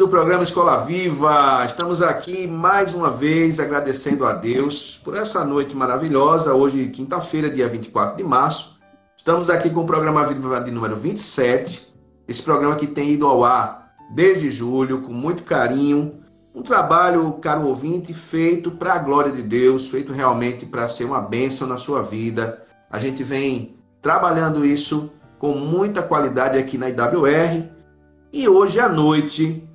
Do programa Escola Viva. Estamos aqui mais uma vez agradecendo a Deus por essa noite maravilhosa. Hoje, quinta-feira, dia 24 de março. Estamos aqui com o programa Viva de número 27. Esse programa que tem ido ao ar desde julho, com muito carinho. Um trabalho, caro ouvinte, feito para a glória de Deus, feito realmente para ser uma bênção na sua vida. A gente vem trabalhando isso com muita qualidade aqui na IWR e hoje à noite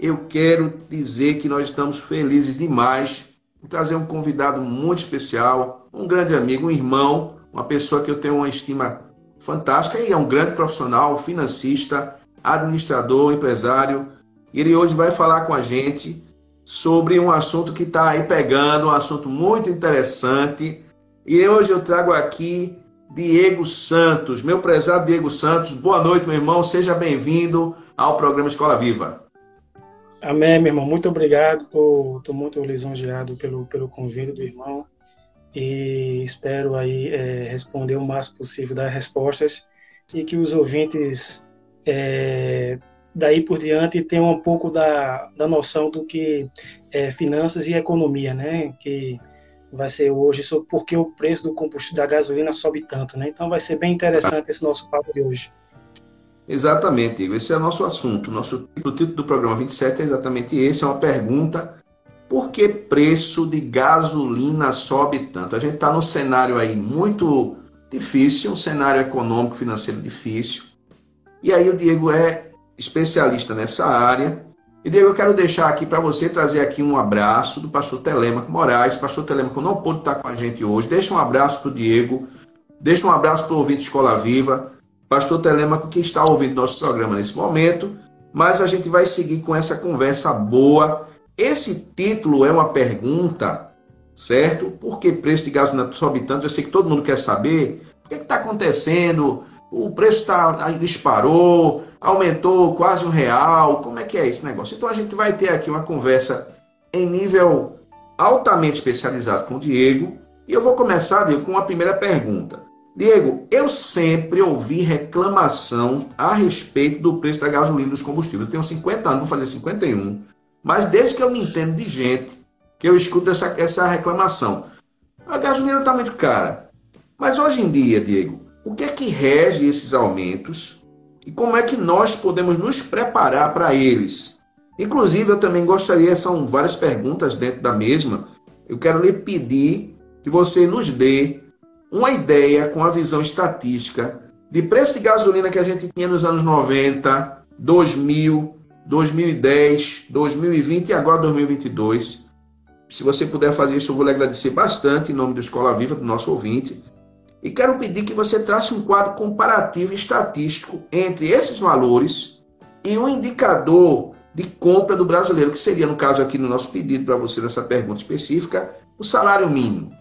eu quero dizer que nós estamos felizes demais por trazer um convidado muito especial, um grande amigo, um irmão, uma pessoa que eu tenho uma estima fantástica e é um grande profissional, financista, administrador, empresário. E ele hoje vai falar com a gente sobre um assunto que está aí pegando, um assunto muito interessante. E hoje eu trago aqui Diego Santos, meu prezado Diego Santos. Boa noite, meu irmão. Seja bem-vindo ao programa Escola Viva. Amém, meu irmão. Muito obrigado. Estou muito lisonjeado pelo, pelo convite do irmão e espero aí é, responder o máximo possível das respostas e que os ouvintes é, daí por diante tenham um pouco da, da noção do que é finanças e economia, né? Que vai ser hoje sobre por que o preço do combustível da gasolina sobe tanto, né? Então vai ser bem interessante esse nosso papo de hoje. Exatamente, Igor. Esse é o nosso assunto. Nosso, o título do programa 27 é exatamente esse, é uma pergunta. Por que preço de gasolina sobe tanto? A gente está num cenário aí muito difícil, um cenário econômico, financeiro difícil. E aí o Diego é especialista nessa área e Diego, eu quero deixar aqui para você trazer aqui um abraço do pastor Telemaco Moraes. Pastor Telemaco não pôde estar com a gente hoje. Deixa um abraço para o Diego. Deixa um abraço para o ouvinte Escola Viva. Pastor Telemaco que está ouvindo nosso programa nesse momento. Mas a gente vai seguir com essa conversa boa. Esse título é uma pergunta, certo? Por que preço de gasolina sobe tanto? Eu sei que todo mundo quer saber. O que está acontecendo? O preço tá, disparou, aumentou quase um real. Como é que é esse negócio? Então a gente vai ter aqui uma conversa em nível altamente especializado com o Diego. E eu vou começar, Diego, com a primeira pergunta. Diego, eu sempre ouvi reclamação a respeito do preço da gasolina dos combustíveis. Eu tenho 50 anos, vou fazer 51. Mas desde que eu me entendo de gente, que eu escuto essa, essa reclamação. A gasolina está muito cara. Mas hoje em dia, Diego, o que é que rege esses aumentos e como é que nós podemos nos preparar para eles? Inclusive, eu também gostaria, são várias perguntas dentro da mesma, eu quero lhe pedir que você nos dê uma ideia com a visão estatística de preço de gasolina que a gente tinha nos anos 90, 2000, 2010, 2020 e agora 2022. Se você puder fazer isso, eu vou lhe agradecer bastante em nome do Escola Viva, do nosso ouvinte. E quero pedir que você trace um quadro comparativo estatístico entre esses valores e um indicador de compra do brasileiro, que seria, no caso aqui no nosso pedido para você nessa pergunta específica, o salário mínimo.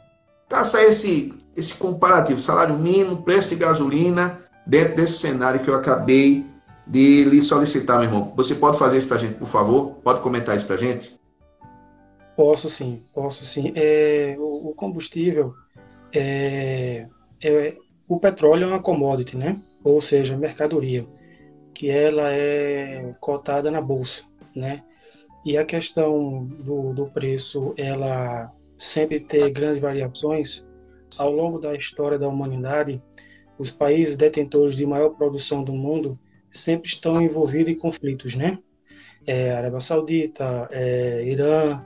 Traça esse, esse comparativo, salário mínimo, preço de gasolina, dentro desse cenário que eu acabei de lhe solicitar, meu irmão. Você pode fazer isso para a gente, por favor? Pode comentar isso para a gente? Posso sim, posso sim. É, o, combustível, é, é, o petróleo é uma commodity, né? Ou seja, mercadoria, que ela é cotada na bolsa, né? E a questão do, do preço, ela sempre ter grandes variações ao longo da história da humanidade. Os países detentores de maior produção do mundo sempre estão envolvidos em conflitos, né? É, Arábia Saudita, é, Irã,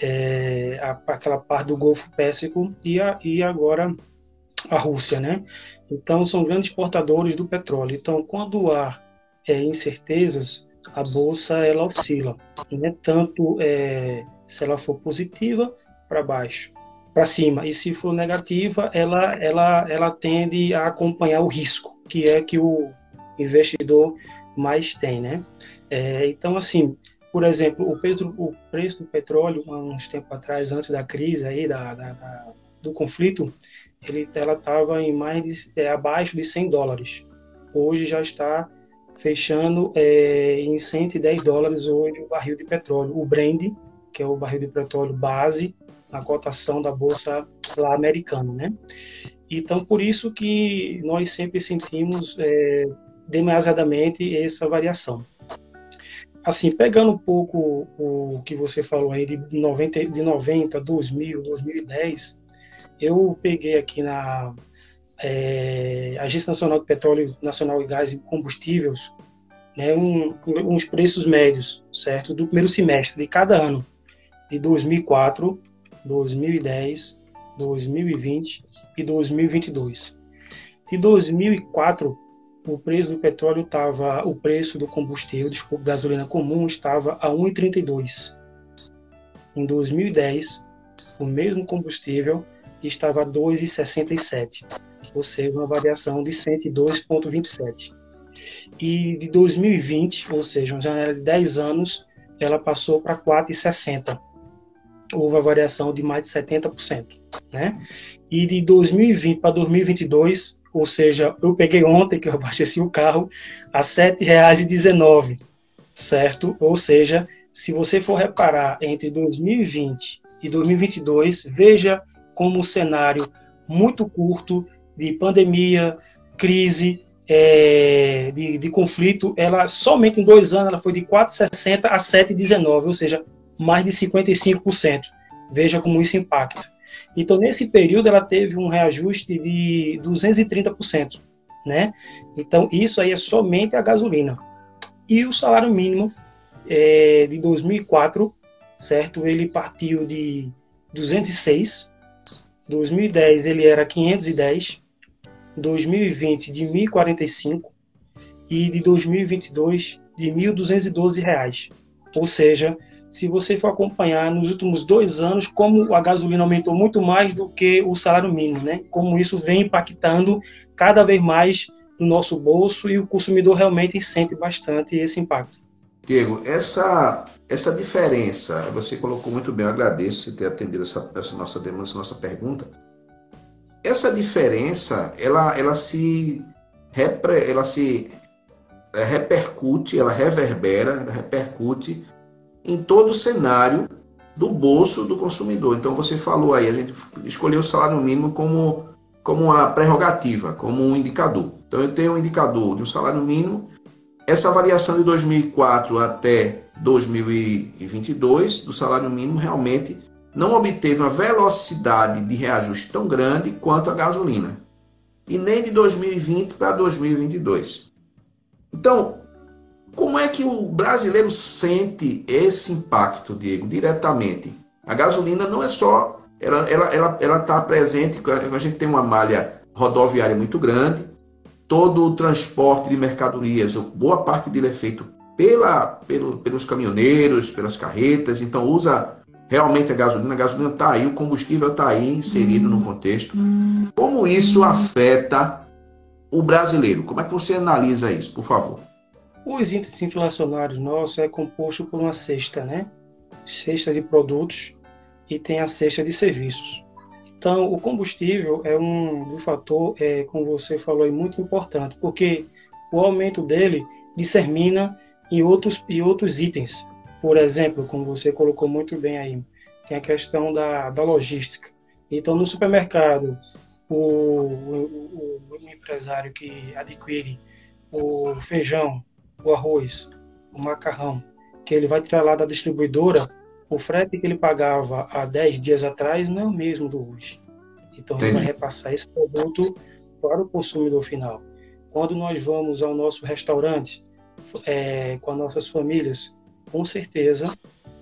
é, a, aquela parte do Golfo Pérsico e, a, e agora a Rússia, né? Então são grandes exportadores do petróleo. Então, quando há é, incertezas a bolsa ela oscila, não é tanto é, se ela for positiva para baixo, para cima, e se for negativa, ela, ela, ela tende a acompanhar o risco, que é que o investidor mais tem, né? É, então, assim, por exemplo, o, petro, o, preço do petróleo, há uns tempos atrás, antes da crise aí, da, da, da do conflito, ele, ela estava em mais de, é, abaixo de 100 dólares. Hoje já está fechando é, em 110 dólares hoje o barril de petróleo. O Brent, que é o barril de petróleo base na cotação da bolsa lá americana, né? Então, por isso que nós sempre sentimos é, demasiadamente essa variação. Assim, pegando um pouco o que você falou aí de 90, de 90 2000, 2010, eu peguei aqui na é, Agência Nacional de Petróleo Nacional e Gás e Combustíveis né, um, uns preços médios, certo, do primeiro semestre de cada ano, de 2004, 2010, 2020 e 2022. De 2004 o preço do petróleo estava, o preço do combustível, desculpa, gasolina comum estava a 1,32. Em 2010, o mesmo combustível estava a 2,67, ou seja, uma variação de 102,27. E de 2020, ou seja, uma janela de 10 anos, ela passou para 4,60. Houve uma variação de mais de 70%. Né? E de 2020 para 2022, ou seja, eu peguei ontem que eu abasteci o carro a R$ 7,19, certo? Ou seja, se você for reparar entre 2020 e 2022, veja como o cenário muito curto de pandemia, crise, é, de, de, conflito, ela somente em dois anos ela foi de 4,60 a 7,19, ou seja, mais de 55%. Veja como isso impacta. Então, nesse período, ela teve um reajuste de 230%. Né? Então, isso aí é somente a gasolina. E o salário mínimo é, de 2004, certo? Ele partiu de 206. 2010 ele era 510. 2020 de 1045 e de 2022 de 1.212 reais. Ou seja, se você for acompanhar nos últimos dois anos, como a gasolina aumentou muito mais do que o salário mínimo, né? Como isso vem impactando cada vez mais no nosso bolso e o consumidor realmente sente bastante esse impacto. Diego, essa, essa diferença, você colocou muito bem, eu agradeço você ter atendido essa, essa nossa demanda, essa nossa pergunta. Essa diferença, ela, ela se ela se é, repercute, ela reverbera, ela repercute em todo o cenário do bolso do consumidor. Então você falou aí, a gente escolheu o salário mínimo como, como uma prerrogativa, como um indicador. Então eu tenho um indicador de um salário mínimo. Essa variação de 2004 até 2022 do salário mínimo realmente não obteve uma velocidade de reajuste tão grande quanto a gasolina. E nem de 2020 para 2022. Então, como é que o brasileiro sente esse impacto, Diego, diretamente? A gasolina não é só. Ela está ela, ela, ela tá presente, a gente tem uma malha rodoviária muito grande, todo o transporte de mercadorias, boa parte dele é feito pela, pelo, pelos caminhoneiros, pelas carretas, então usa realmente a gasolina. A gasolina está aí, o combustível está aí inserido no contexto. Como isso afeta o brasileiro? Como é que você analisa isso, por favor? Os índices inflacionários nossos é composto por uma cesta, né? Cesta de produtos e tem a cesta de serviços. Então, o combustível é um, um fator, é, como você falou, é muito importante, porque o aumento dele dissemina em outros, em outros itens. Por exemplo, como você colocou muito bem aí, tem a questão da, da logística. Então, no supermercado, o, o, o empresário que adquire o feijão o arroz, o macarrão, que ele vai tirar lá da distribuidora, o frete que ele pagava há 10 dias atrás não é o mesmo do hoje. Então Entendi. ele vai repassar esse produto para o consumidor final. Quando nós vamos ao nosso restaurante é, com as nossas famílias, com certeza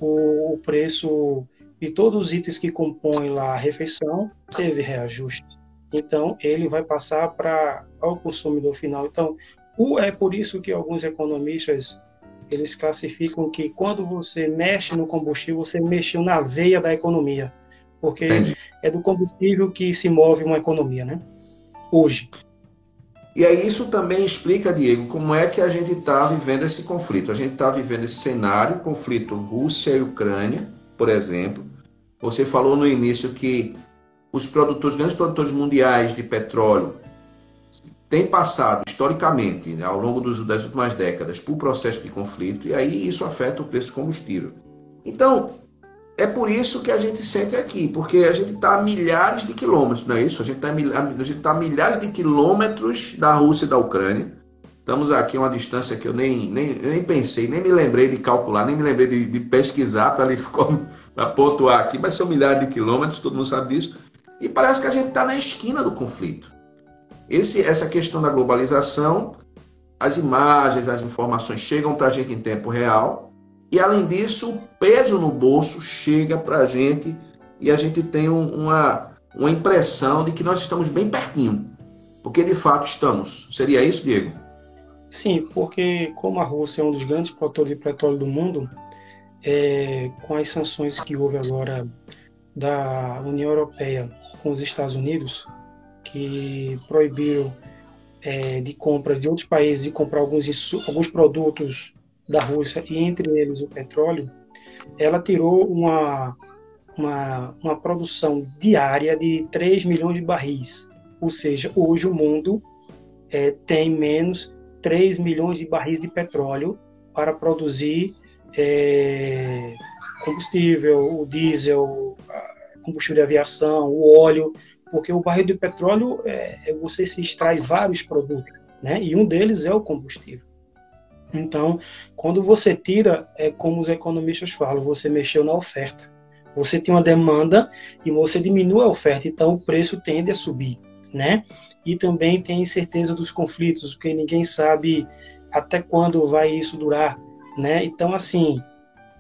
o, o preço e todos os itens que compõem lá a refeição teve reajuste. Então ele vai passar para ao consumidor final. Então é por isso que alguns economistas eles classificam que quando você mexe no combustível, você mexeu na veia da economia, porque é do combustível que se move uma economia, né? Hoje. E aí isso também explica, Diego, como é que a gente está vivendo esse conflito. A gente está vivendo esse cenário, conflito Rússia e Ucrânia, por exemplo. Você falou no início que os produtores, grandes produtores mundiais de petróleo têm passado historicamente, né, ao longo dos, das últimas décadas, por processo de conflito, e aí isso afeta o preço do combustível. Então, é por isso que a gente sente aqui, porque a gente está a milhares de quilômetros, não é isso? A gente está tá a milhares de quilômetros da Rússia e da Ucrânia. Estamos aqui a uma distância que eu nem, nem, nem pensei, nem me lembrei de calcular, nem me lembrei de, de pesquisar para pontuar aqui, mas são milhares de quilômetros, todo mundo sabe disso. E parece que a gente está na esquina do conflito. Esse, essa questão da globalização, as imagens, as informações chegam para a gente em tempo real, e além disso, o peso no bolso chega para a gente e a gente tem uma, uma impressão de que nós estamos bem pertinho. Porque de fato estamos. Seria isso, Diego? Sim, porque como a Rússia é um dos grandes produtores de petróleo do mundo, é, com as sanções que houve agora da União Europeia com os Estados Unidos, que proibiram é, de compras de outros países de comprar alguns, alguns produtos da Rússia e entre eles o petróleo, ela tirou uma, uma, uma produção diária de 3 milhões de barris. Ou seja, hoje o mundo é, tem menos 3 milhões de barris de petróleo para produzir é, combustível, o diesel, combustível de aviação, o óleo, porque o barril de petróleo é, é você se extrai vários produtos, né? E um deles é o combustível. Então, quando você tira, é como os economistas falam, você mexeu na oferta. Você tem uma demanda e você diminui a oferta, então o preço tende a subir, né? E também tem incerteza dos conflitos, porque ninguém sabe até quando vai isso durar, né? Então, assim,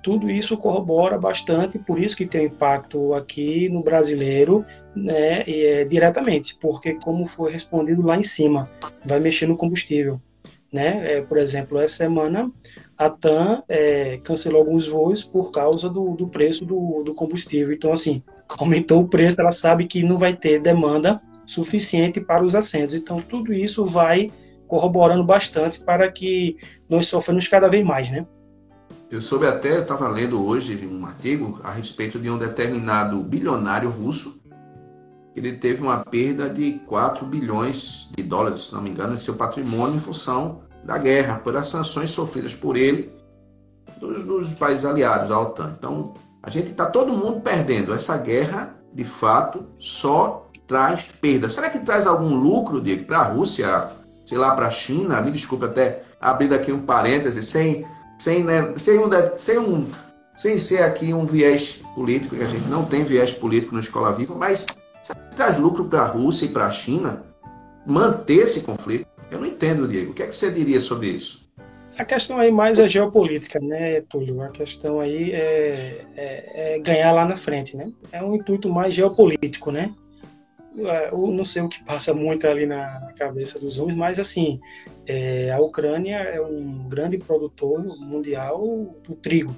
tudo isso corrobora bastante, por isso que tem impacto aqui no brasileiro, né, é, diretamente, porque como foi respondido lá em cima, vai mexer no combustível. Né? É, por exemplo, essa semana a TAM é, cancelou alguns voos por causa do, do preço do, do, combustível. Então, assim, aumentou o preço, ela sabe que não vai ter demanda suficiente para os assentos. Então, tudo isso vai corroborando bastante para que nós sofremos cada vez mais, né? Eu soube até, eu estava lendo hoje um artigo a respeito de um determinado bilionário russo ele teve uma perda de 4 bilhões de dólares, se não me engano, em seu patrimônio em função da guerra, pelas sanções sofridas por ele dos, dos países aliados à OTAN. Então, a gente está todo mundo perdendo. Essa guerra, de fato, só traz perda. Será que traz algum lucro, para a Rússia, sei lá, para a China? Me desculpe até abrir aqui um parêntese, sem, sem, né, sem, um, sem, um, sem ser aqui um viés político, que a gente não tem viés político na Escola Viva, mas traz lucro para a Rússia e para a China manter esse conflito? Eu não entendo, Diego. O que, é que você diria sobre isso? A questão aí mais é geopolítica, né, Túlio? A questão aí é, é, é ganhar lá na frente, né? É um intuito mais geopolítico, né? É, eu não sei o que passa muito ali na, cabeça dos homens, mas assim, é, a Ucrânia é um grande produtor mundial do trigo,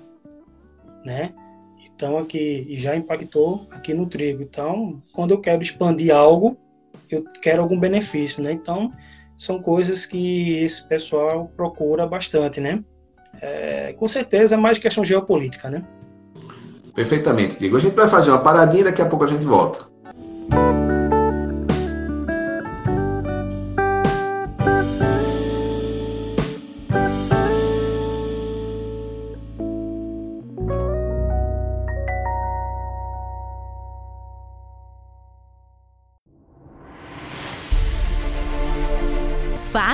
né? Então aqui e já impactou aqui no trigo. Então, quando eu quero expandir algo, eu quero algum benefício, né? Então, são coisas que esse pessoal procura bastante, né? É, com certeza é mais questão geopolítica, né? Perfeitamente, Diego. A gente vai fazer uma paradinha e daqui a pouco a gente volta.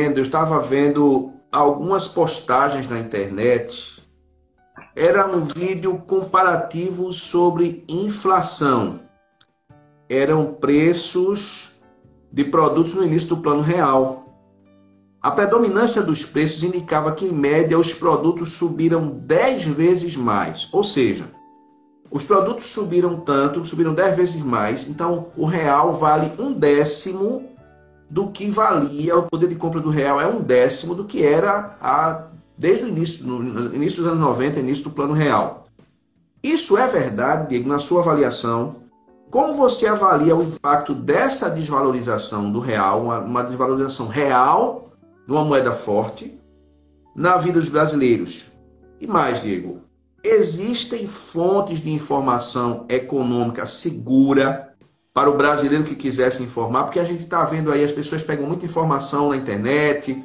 Vendo, eu estava vendo algumas postagens na internet. Era um vídeo comparativo sobre inflação. Eram preços de produtos no início do plano real. A predominância dos preços indicava que, em média, os produtos subiram 10 vezes mais. Ou seja, os produtos subiram tanto, subiram 10 vezes mais, então o real vale um décimo do que valia o poder de compra do real, é um décimo do que era a, desde o início, no início dos anos 90, início do plano real. Isso é verdade, Diego, na sua avaliação? Como você avalia o impacto dessa desvalorização do real, uma, uma desvalorização real de uma moeda forte, na vida dos brasileiros? E mais, Diego, existem fontes de informação econômica segura para o brasileiro que quiser se informar, porque a gente está vendo aí, as pessoas pegam muita informação na internet.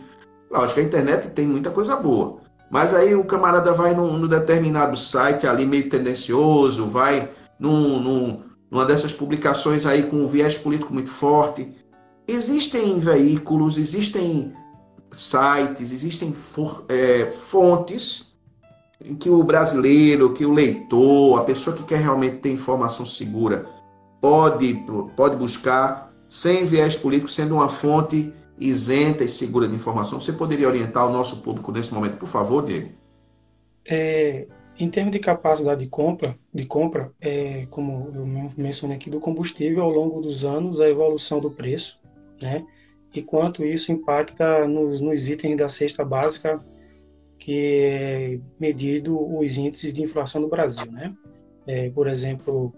Lógico, a internet tem muita coisa boa. Mas aí o camarada vai num, num determinado site ali meio tendencioso, vai num, num, numa dessas publicações aí com um viés político muito forte. Existem veículos, existem sites, existem for, é, fontes em que o brasileiro, que o leitor, a pessoa que quer realmente ter informação segura, pode, pode buscar sem viés político, sendo uma fonte isenta e segura de informação. Você poderia orientar o nosso público nesse momento, por favor, Diego? É, em termos de capacidade de compra, de compra é, como eu mencionei aqui, do combustível ao longo dos anos, a evolução do preço, né? E quanto isso impacta nos, nos itens da cesta básica, que é medido os índices de inflação no Brasil, né? É, por exemplo,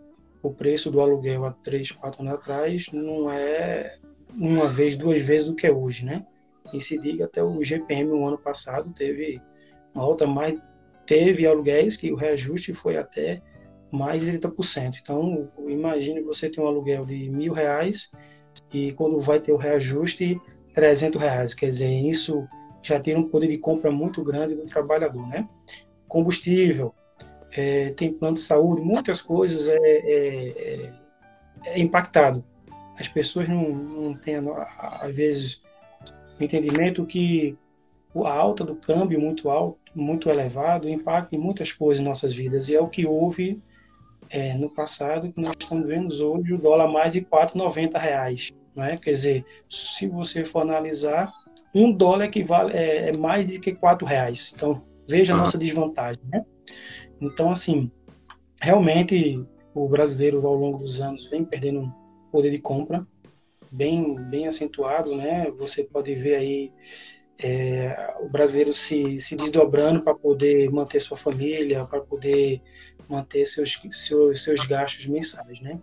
o preço do aluguel há três, quatro anos atrás não é uma vez, duas vezes do que é hoje, né? E se diga até o GPM no ano passado teve uma alta mais teve aluguéis que o reajuste foi até mais de 30%. Então, imagine você ter um aluguel de mil reais e quando vai ter o reajuste, 300 reais. Quer dizer, isso já tem um poder de compra muito grande do trabalhador, né? Combustível, é, tem plano de saúde, muitas coisas é, é, é, é impactado. As pessoas não, não têm, às vezes, o entendimento que a alta do câmbio muito alto, muito elevado, impacta em muitas coisas em nossas vidas. E é o que houve é, no passado, que nós estamos vendo hoje, o dólar mais de 4,90 reais, não é? Quer dizer, se você for analisar, um dólar equivale, é, é mais de que R$ reais. Então, veja a nossa desvantagem. Né? Então, assim, realmente o brasileiro ao longo dos anos vem perdendo poder de compra bem, bem acentuado, né? Você pode ver aí é, o brasileiro se, se desdobrando para poder manter sua família, para poder manter seus, seus, seus gastos mensais, né?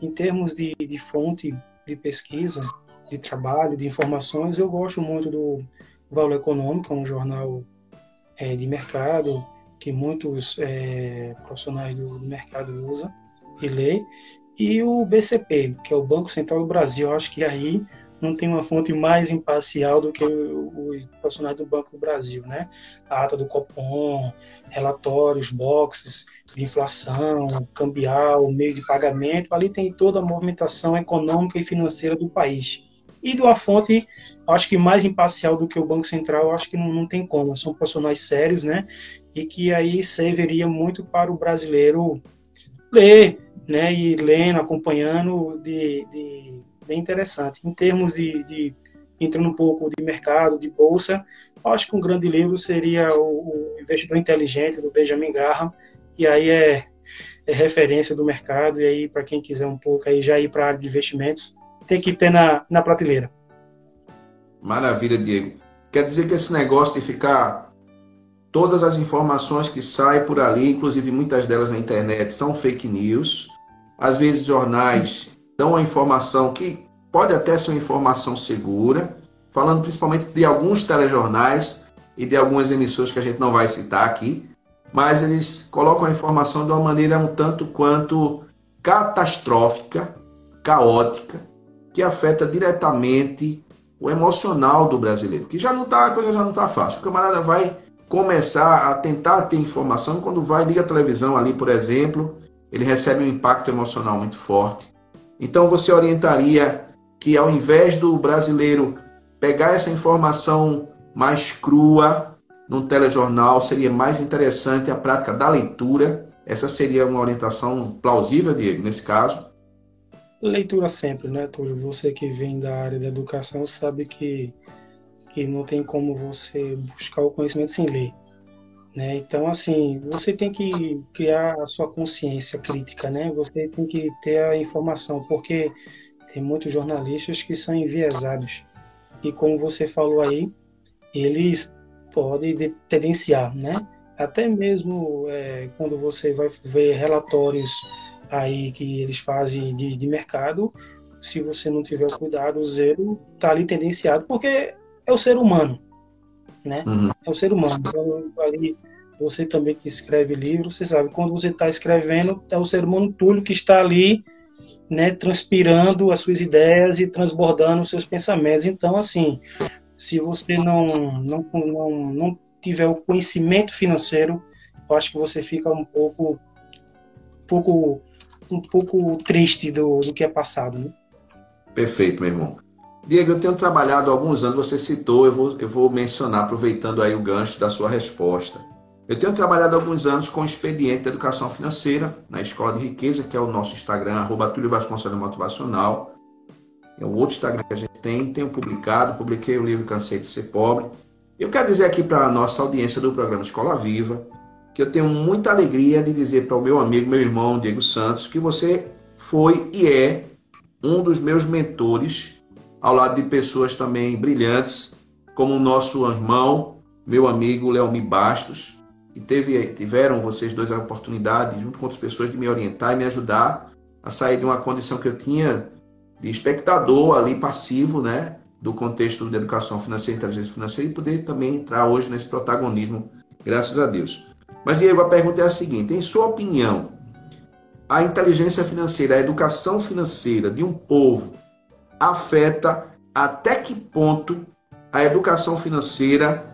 Em termos de, de fonte de pesquisa, de trabalho, de informações, eu gosto muito do Valor Econômico, um jornal é, de mercado, que muitos é, profissionais do, do, mercado usam e lê, e o BCP, que é o Banco Central do Brasil. Eu acho que aí não tem uma fonte mais imparcial do que os profissionais do Banco do Brasil, né? A ata do Copom, relatórios, boxes de inflação, cambial, meio de pagamento, ali tem toda a movimentação econômica e financeira do país. E de uma fonte acho que mais imparcial do que o Banco Central, acho que não, não tem como. São profissionais sérios, né? E que aí serviria muito para o brasileiro ler, né? E lendo, acompanhando, de, de bem interessante. Em termos de, de entrando um pouco de mercado, de bolsa, acho que um grande livro seria o, o Investidor Inteligente do Benjamin Graham, que aí é, é referência do mercado e aí para quem quiser um pouco aí já ir para a área de investimentos tem que ter na, na prateleira. Maravilha, Diego. Quer dizer que esse negócio de ficar todas as informações que saem por ali, inclusive muitas delas na internet, são fake news. Às vezes jornais dão uma informação que pode até ser uma informação segura, falando principalmente de alguns telejornais e de algumas emissoras que a gente não vai citar aqui, mas eles colocam a informação de uma maneira um tanto quanto catastrófica, caótica, que afeta diretamente o emocional do brasileiro, que já não tá, a coisa já não está fácil. O camarada vai começar a tentar ter informação quando vai liga a televisão ali, por exemplo, ele recebe um impacto emocional muito forte. Então você orientaria que ao invés do brasileiro pegar essa informação mais crua num telejornal, seria mais interessante a prática da leitura. Essa seria uma orientação plausível, Diego, nesse caso? Leitura sempre, né, Túlio? Você que vem da área da educação sabe que, que não tem como você buscar o conhecimento sem ler. Né? Então, assim, você tem que criar a sua consciência crítica, né? Você tem que ter a informação, porque tem muitos jornalistas que são enviesados. E como você falou aí, eles podem tendenciar, né? Até mesmo é, quando você vai ver relatórios aí que eles fazem de, de mercado, se você não tiver cuidado, o zero está ali tendenciado, porque é o ser humano, né? Uhum. É o ser humano. Então, ali, você também que escreve livro, você sabe, quando você está escrevendo, é o ser humano Túlio que está ali, né, transpirando as suas ideias e transbordando os seus pensamentos. Então, assim, se você não, não, não, não tiver o conhecimento financeiro, eu acho que você fica um pouco, um pouco um pouco triste do, do que é passado. Né? Perfeito, meu irmão. Diego, eu tenho trabalhado há alguns anos, você citou, eu vou, eu vou mencionar, aproveitando aí o gancho da sua resposta. Eu tenho trabalhado há alguns anos com o expediente de educação financeira na Escola de Riqueza, que é o nosso Instagram, arroba Túlio Vasconcelos Motivacional. É o outro Instagram que a gente tem, tenho publicado, publiquei o livro Cansei de Ser Pobre. Eu quero dizer aqui para a nossa audiência do programa Escola Viva, que eu tenho muita alegria de dizer para o meu amigo, meu irmão Diego Santos, que você foi e é um dos meus mentores, ao lado de pessoas também brilhantes, como o nosso irmão, meu amigo Leomi Bastos, que teve, tiveram vocês dois a oportunidade, junto com outras pessoas, de me orientar e me ajudar a sair de uma condição que eu tinha de espectador ali passivo, né, do contexto da educação financeira e inteligência financeira e poder também entrar hoje nesse protagonismo, graças a Deus. Mas, Diego, a pergunta é a seguinte: em sua opinião, a inteligência financeira, a educação financeira de um povo afeta até que ponto a educação financeira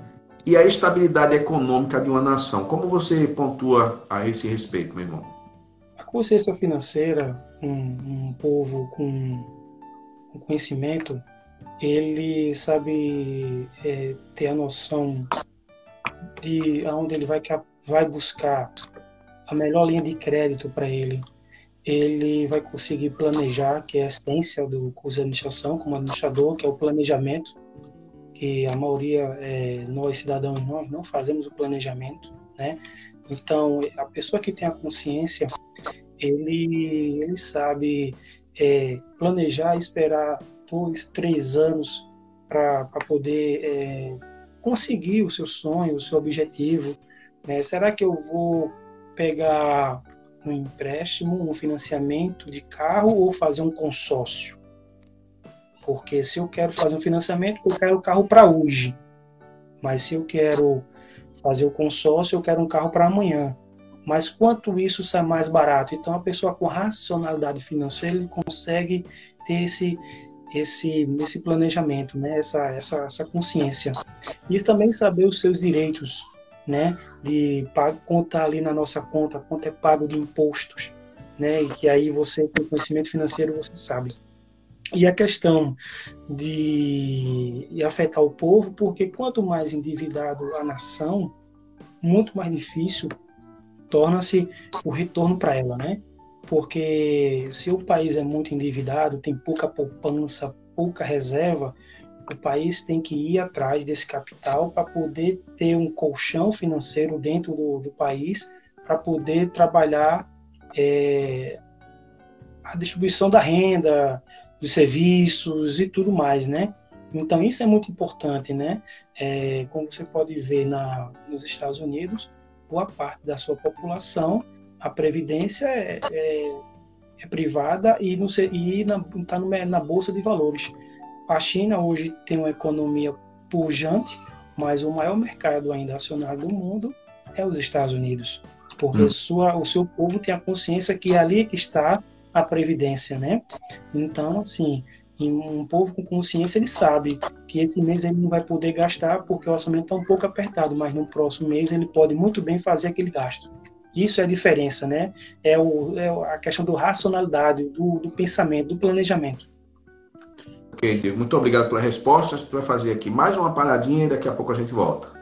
e a estabilidade econômica de uma nação? Como você pontua a esse respeito, meu irmão? A consciência financeira, um, um povo com, conhecimento, ele sabe é, ter a noção de aonde ele vai vai buscar a melhor linha de crédito para ele, ele vai conseguir planejar, que é a essência do curso de administração, como administrador, que é o planejamento, que a maioria, é, nós cidadãos, nós não fazemos o planejamento, né? Então, a pessoa que tem a consciência, ele, ele sabe é, planejar, esperar dois, três anos para poder é, conseguir o seu sonho, o seu objetivo, né? Será que eu vou pegar um empréstimo, um financiamento de carro ou fazer um consórcio? Porque se eu quero fazer um financiamento, eu quero o carro para hoje. Mas se eu quero fazer o consórcio, eu quero um carro para amanhã. Mas quanto isso sai mais barato? Então a pessoa com racionalidade financeira ele consegue ter esse esse esse planejamento, né? Essa essa essa consciência. E também saber os seus direitos, né? De pago, conta ali na nossa conta, quanto é pago de impostos, né? E que aí você com conhecimento financeiro você sabe. E a questão de afetar o povo, porque quanto mais endividado a nação, muito mais difícil torna-se o retorno para ela, né? Porque se o país é muito endividado, tem pouca poupança, pouca reserva, o país tem que ir atrás desse capital para poder ter um colchão financeiro dentro do, do país para poder trabalhar é, a distribuição da renda, dos serviços e tudo mais, né? Então isso é muito importante, né? É, como você pode ver na, nos Estados Unidos, boa parte da sua população, a previdência é, é, é privada e está na, na bolsa de valores. A China hoje tem uma economia pujante, mas o maior mercado ainda acionário do mundo é os Estados Unidos, porque hum. sua, o seu povo tem a consciência que é ali que está a previdência, né? Então, assim, um povo com consciência ele sabe que esse mês ele não vai poder gastar porque o orçamento está um pouco apertado, mas no próximo mês ele pode muito bem fazer aquele gasto. Isso é a diferença, né? É, o, é a questão do racionalidade, do, do pensamento, do planejamento. Ok. Muito obrigado pela resposta. A gente vai fazer aqui mais uma paradinha e daqui a pouco a gente volta.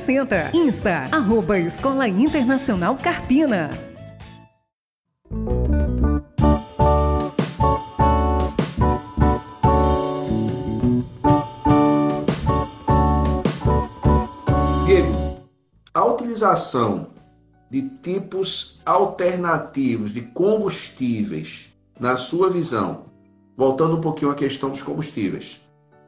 60. Insta, arroba Escola Internacional Carpina. Diego, a utilização de tipos alternativos de combustíveis, na sua visão, voltando um pouquinho à questão dos combustíveis,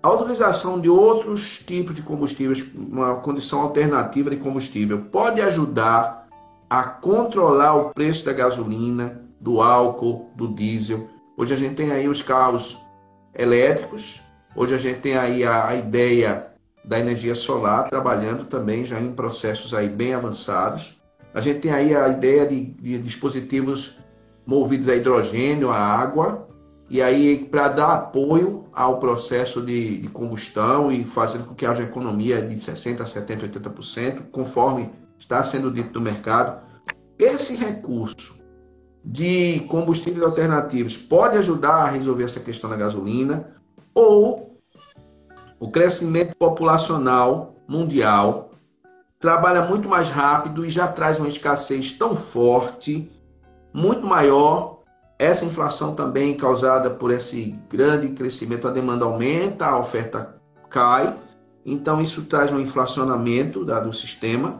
a utilização de outros tipos de combustíveis, uma condição alternativa de combustível, pode ajudar a controlar o preço da gasolina, do álcool, do diesel. Hoje a gente tem aí os carros elétricos, hoje a gente tem aí a, a ideia da energia solar trabalhando também já em processos aí bem avançados. A gente tem aí a ideia de, de dispositivos movidos a hidrogênio, a água, e aí para dar apoio ao processo de, de, combustão e fazendo com que haja economia de 60%, 70%, 80%, conforme está sendo dito no mercado. Esse recurso de combustíveis alternativos pode ajudar a resolver essa questão da gasolina ou o crescimento populacional mundial trabalha muito mais rápido e já traz uma escassez tão forte, muito maior essa inflação também causada por esse grande crescimento, a demanda aumenta, a oferta cai, então isso traz um inflacionamento do sistema.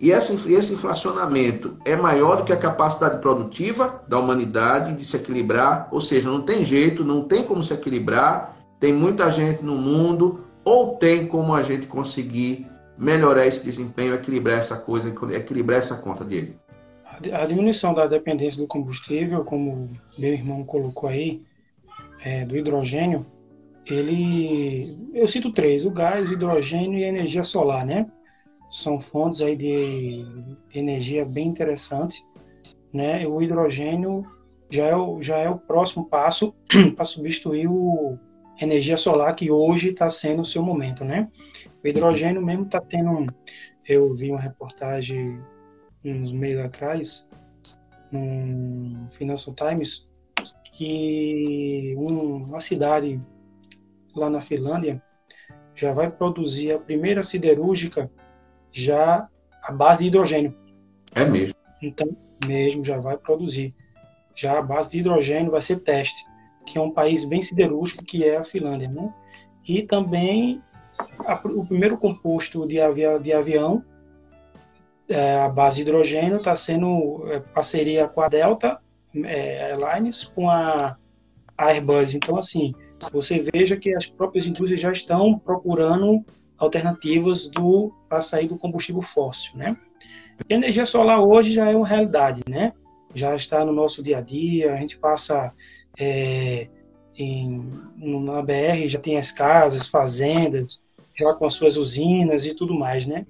E esse inflacionamento é maior do que a capacidade produtiva da humanidade de se equilibrar, ou seja, não tem jeito, não tem como se equilibrar, tem muita gente no mundo, ou tem como a gente conseguir melhorar esse desempenho, equilibrar essa coisa, equilibrar essa conta dele a diminuição da dependência do combustível, como meu irmão colocou aí, é, do hidrogênio, ele, eu cito três: o gás, o hidrogênio e a energia solar, né? São fontes aí de, energia bem interessantes, né? O hidrogênio já é o, já é o próximo passo para substituir o energia solar que hoje está sendo o seu momento, né? O hidrogênio mesmo está tendo, eu vi uma reportagem uns meses atrás, no Financial Times, que uma cidade lá na Finlândia já vai produzir a primeira siderúrgica já a base de hidrogênio. É mesmo? Então, mesmo já vai produzir. Já a base de hidrogênio vai ser teste, que é um país bem siderúrgico que é a Finlândia, né? E também a, o primeiro composto de, avia, de avião é, a base de hidrogênio está sendo é, parceria com a Delta é, Airlines, com a, Airbus. Então, assim, você veja que as próprias indústrias já estão procurando alternativas do para sair do combustível fóssil, né? E energia solar hoje já é uma realidade, né? Já está no nosso dia a dia, a gente passa é, em, na BR, já tem as casas, fazendas, já com as suas usinas e tudo mais, né?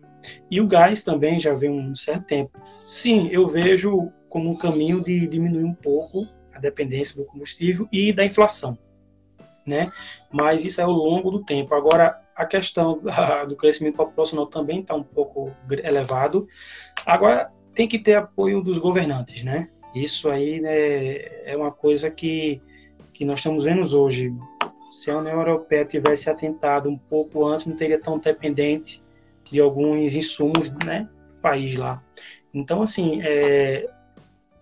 E o gás também já vem um certo tempo. Sim, eu vejo como um caminho de diminuir um pouco a dependência do combustível e da inflação, né? Mas isso é ao longo do tempo. Agora, a questão do crescimento populacional também está um pouco elevado. Agora, tem que ter apoio dos governantes, né? Isso aí né, é uma coisa que, que nós estamos vendo hoje. Se a União Europeia tivesse atentado um pouco antes, não teria tão dependente de alguns insumos, né, país lá. Então, assim, é,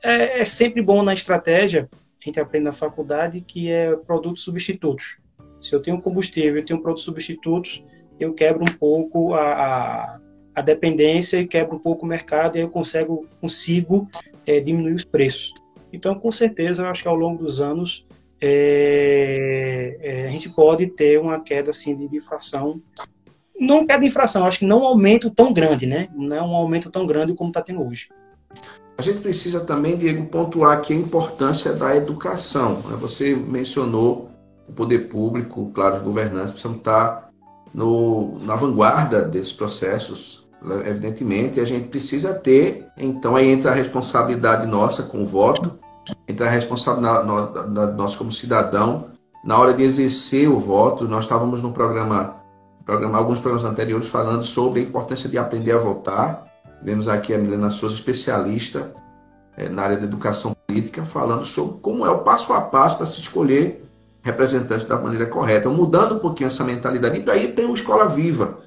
é, é, sempre bom na estratégia, a gente aprende na faculdade, que é produtos substitutos. Se eu tenho combustível, eu tenho produtos substitutos, eu quebro um pouco a, a, a dependência quebro um pouco o mercado e eu consigo, consigo é, diminuir os preços. Então, com certeza, eu acho que ao longo dos anos é, é, a gente pode ter uma queda assim, de inflação não queda de infração, acho que não um aumento tão grande, né? Não é um aumento tão grande como está tendo hoje. A gente precisa também, Diego, pontuar aqui a importância da educação. Né? Você mencionou o poder público, claro, os governantes precisam estar no, na vanguarda desses processos, né? evidentemente, e a gente precisa ter, então aí entra a responsabilidade nossa com o voto, entra a responsabilidade nossa como cidadão, na hora de exercer o voto, nós estávamos no programa programa, alguns programas anteriores falando sobre a importância de aprender a votar. Vemos aqui a Milena Souza, especialista é, na área da educação política, falando sobre como é o passo a passo para se escolher representantes da maneira correta, mudando um pouquinho essa mentalidade. E daí tem o Escola Viva.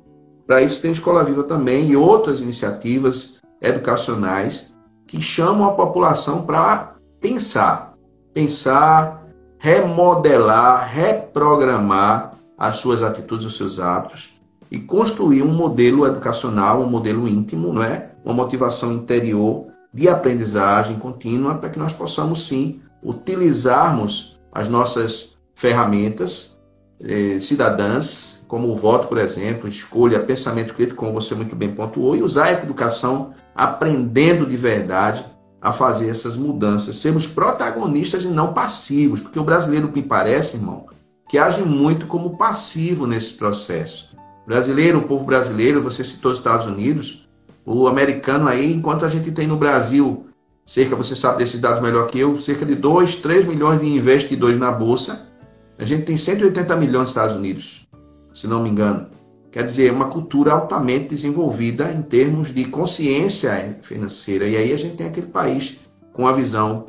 Para isso tem o Escola Viva também e outras iniciativas educacionais que chamam a população para pensar, pensar, remodelar, reprogramar as suas atitudes, os seus hábitos e construir um modelo educacional, um modelo íntimo, não é? Uma motivação interior de aprendizagem contínua para que nós possamos sim utilizarmos as nossas ferramentas eh, cidadãs, como o voto, por exemplo, escolha, pensamento crítico, como você muito bem pontuou, e usar a educação aprendendo de verdade a fazer essas mudanças, sermos protagonistas e não passivos, porque o brasileiro, me parece, irmão, que age muito como passivo nesse processo. brasileiro, o povo brasileiro, você citou os Estados Unidos, o americano aí, enquanto a gente tem no Brasil, cerca, você sabe desses dados melhor que eu, cerca de 2, 3 milhões de investidores na Bolsa, a gente tem 180 milhões nos Estados Unidos, se não me engano. Quer dizer, é uma cultura altamente desenvolvida em termos de consciência financeira. E aí a gente tem aquele país com a visão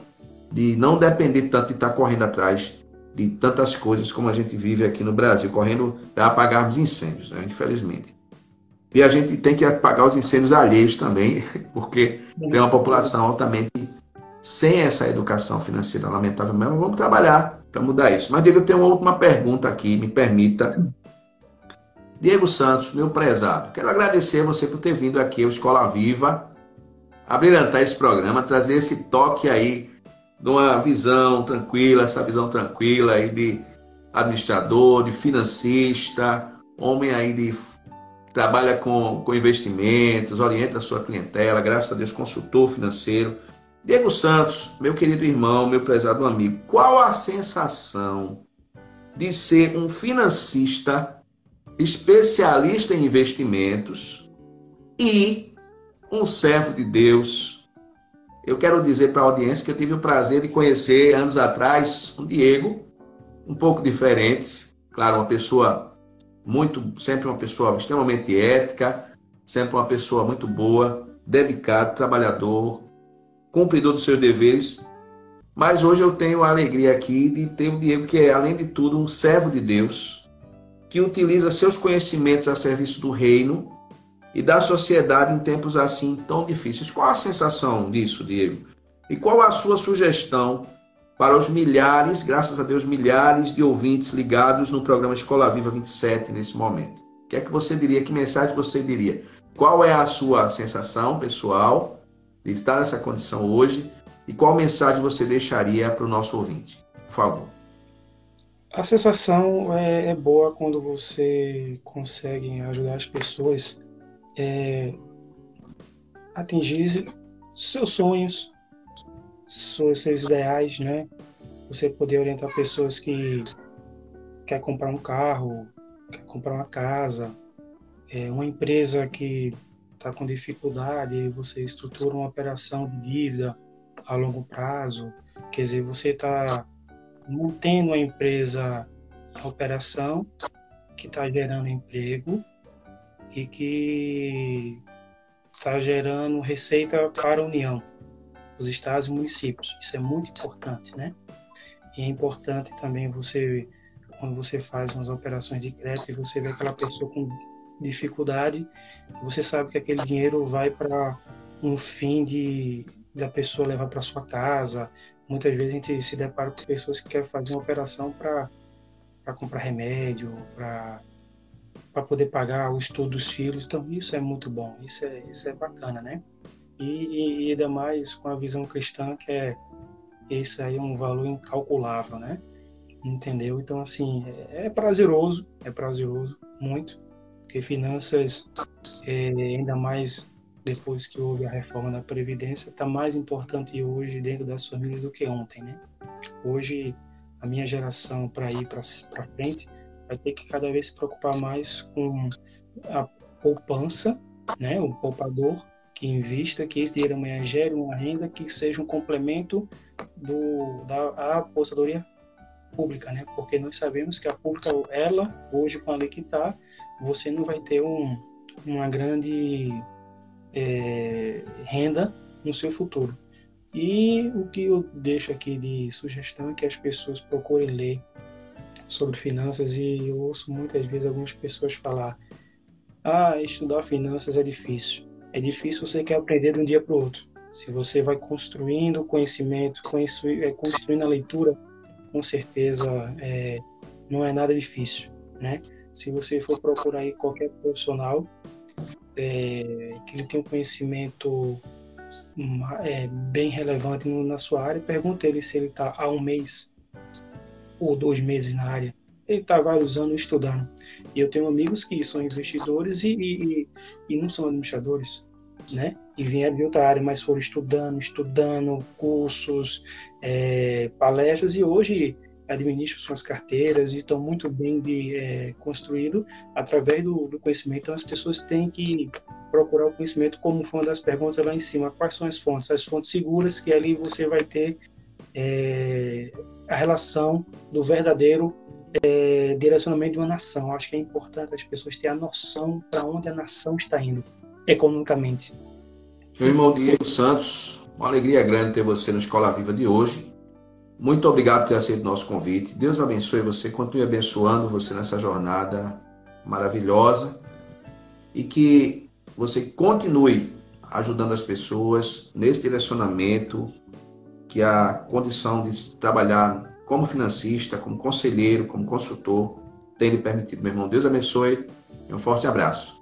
de não depender tanto de estar correndo atrás de tantas coisas como a gente vive aqui no Brasil, correndo para apagarmos incêndios, né? infelizmente. E a gente tem que apagar os incêndios alheios também, porque tem uma população altamente sem essa educação financeira, lamentavelmente. Mas vamos trabalhar para mudar isso. Mas, Diego, eu tenho uma última pergunta aqui, me permita. Diego Santos, meu prezado, quero agradecer você por ter vindo aqui ao Escola Viva, abrilhantar esse programa, trazer esse toque aí de uma visão tranquila, essa visão tranquila aí de administrador, de financista, homem aí de trabalha com, com investimentos, orienta a sua clientela, graças a Deus, consultor financeiro. Diego Santos, meu querido irmão, meu prezado amigo, qual a sensação de ser um financista especialista em investimentos e um servo de Deus eu quero dizer para a audiência que eu tive o prazer de conhecer anos atrás um Diego, um pouco diferente, claro, uma pessoa muito, sempre uma pessoa extremamente ética, sempre uma pessoa muito boa, dedicado, trabalhador, cumpridor dos seus deveres. Mas hoje eu tenho a alegria aqui de ter o Diego, que é, além de tudo, um servo de Deus, que utiliza seus conhecimentos a serviço do reino e da sociedade em tempos assim tão difíceis. Qual a sensação disso, Diego? E qual a sua sugestão para os milhares, graças a Deus, milhares de ouvintes ligados no programa Escola Viva 27 nesse momento? O que é que você diria? Que mensagem você diria? Qual é a sua sensação pessoal de estar nessa condição hoje? E qual mensagem você deixaria para o nosso ouvinte? Por favor. A sensação é, é, boa quando você consegue ajudar as pessoas é, atingir seus sonhos, seus, seus ideais, né? Você poder orientar pessoas que quer comprar um carro, quer comprar uma casa, é, uma empresa que está com dificuldade você estrutura uma operação de dívida a longo prazo, quer dizer, você está mantendo a empresa a operação que está gerando emprego e que está gerando receita para a União, os estados e municípios. Isso é muito importante, né? E é importante também você, quando você faz umas operações de crédito e você vê aquela pessoa com dificuldade, você sabe que aquele dinheiro vai para um fim de da pessoa levar para sua casa. Muitas vezes a gente se depara com pessoas que querem fazer uma operação para comprar remédio, para para poder pagar o estudo dos filhos. Então isso é muito bom, isso é, isso é bacana, né? E, e ainda mais com a visão cristã que é isso aí é um valor incalculável, né? Entendeu? Então assim é, é prazeroso, é prazeroso muito, porque finanças é, ainda mais depois que houve a reforma da previdência está mais importante hoje dentro das famílias do que ontem, né? Hoje a minha geração para ir para frente vai ter que cada vez se preocupar mais com a poupança, né, o poupador que invista, que esse dinheiro amanhã gere uma renda que seja um complemento do, da apostadoria pública, né? Porque nós sabemos que a pública, ela, hoje com a lei que está, você não vai ter um, uma grande é, renda no seu futuro. E o que eu deixo aqui de sugestão é que as pessoas procurem ler sobre finanças e eu ouço muitas vezes algumas pessoas falar: ah, estudar finanças é difícil. É difícil você quer aprender de um dia para o outro. Se você vai construindo conhecimento, é, construindo a leitura, com certeza é, não é nada difícil, né? Se você for procurar aí qualquer profissional é, que ele tem um conhecimento é, bem relevante na sua área, pergunta ele se ele está há um mês ou dois meses na área. Ele está vários anos estudando. E eu tenho amigos que são investidores e, e, e não são administradores, né? E vieram de outra área, mas foram estudando, estudando cursos, é, palestras e hoje administram suas carteiras e estão muito bem de, é, construído através do, do, conhecimento. Então as pessoas têm que procurar o conhecimento como foi uma das perguntas lá em cima. Quais são as fontes? As fontes seguras que ali você vai ter é, a relação do verdadeiro é, direcionamento de uma nação. Acho que é importante as pessoas terem a noção para onde a nação está indo economicamente. Meu irmão Diego Santos, uma alegria grande ter você na Escola Viva de hoje. Muito obrigado por ter aceito nosso convite. Deus abençoe você, continue abençoando você nessa jornada maravilhosa e que você continue ajudando as pessoas nesse direcionamento que a condição de trabalhar como financista, como conselheiro, como consultor tem lhe permitido. Meu irmão, Deus abençoe e um forte abraço.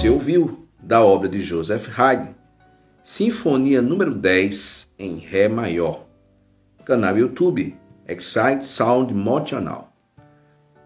Você ouviu da obra de Joseph Haydn, Sinfonia número 10 em Ré maior. Canal YouTube Excite Sound Motional.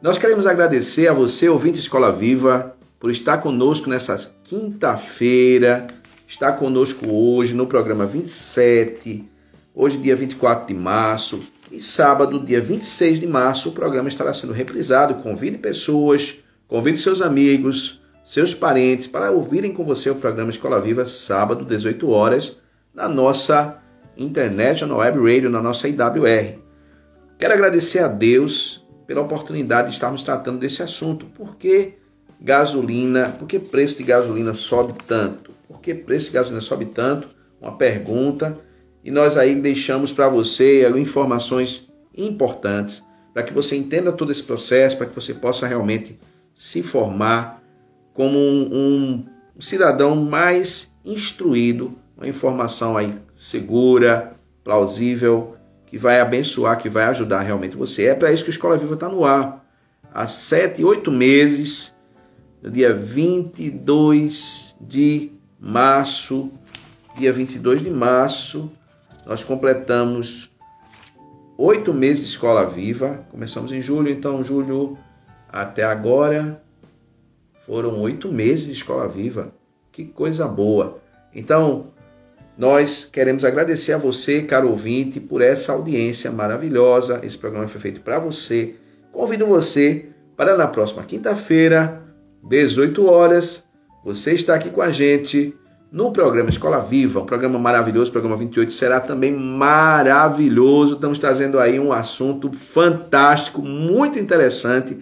Nós queremos agradecer a você, ouvinte Escola Viva, por estar conosco nessa quinta-feira, estar conosco hoje no programa 27, hoje dia 24 de março, e sábado, dia 26 de março, o programa estará sendo reprisado. Convide pessoas, convide seus amigos, seus parentes para ouvirem com você o programa Escola Viva, sábado, 18 horas, na nossa internet, na web radio, na nossa IWR. Quero agradecer a Deus pela oportunidade de estarmos tratando desse assunto. Por que gasolina, por que preço de gasolina sobe tanto? Por que preço de gasolina sobe tanto? Uma pergunta. E nós aí deixamos para você informações importantes para que você entenda todo esse processo, para que você possa realmente se formar como um, um cidadão mais instruído, uma informação aí segura, plausível, que vai abençoar, que vai ajudar realmente você. É para isso que a Escola Viva está no ar. Há sete, oito meses, no dia 22 de março, dia 22 de março, nós completamos oito meses de Escola Viva. Começamos em julho, então julho até agora foram oito meses de Escola Viva. Que coisa boa. Então, nós queremos agradecer a você, caro ouvinte, por essa audiência maravilhosa. Esse programa foi feito para você. Convido você para na próxima quinta-feira, 18 horas, você está aqui com a gente no programa Escola Viva, um programa maravilhoso, o programa 28 será também maravilhoso. Estamos trazendo aí um assunto fantástico, muito interessante,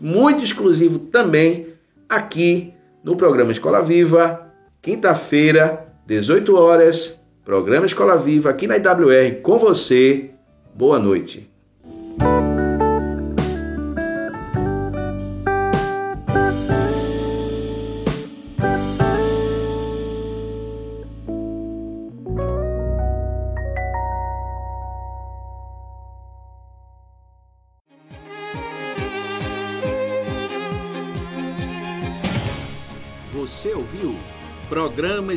muito exclusivo também aqui no programa Escola Viva, quinta-feira, 18 horas, programa Escola Viva aqui na IWR com você. Boa noite.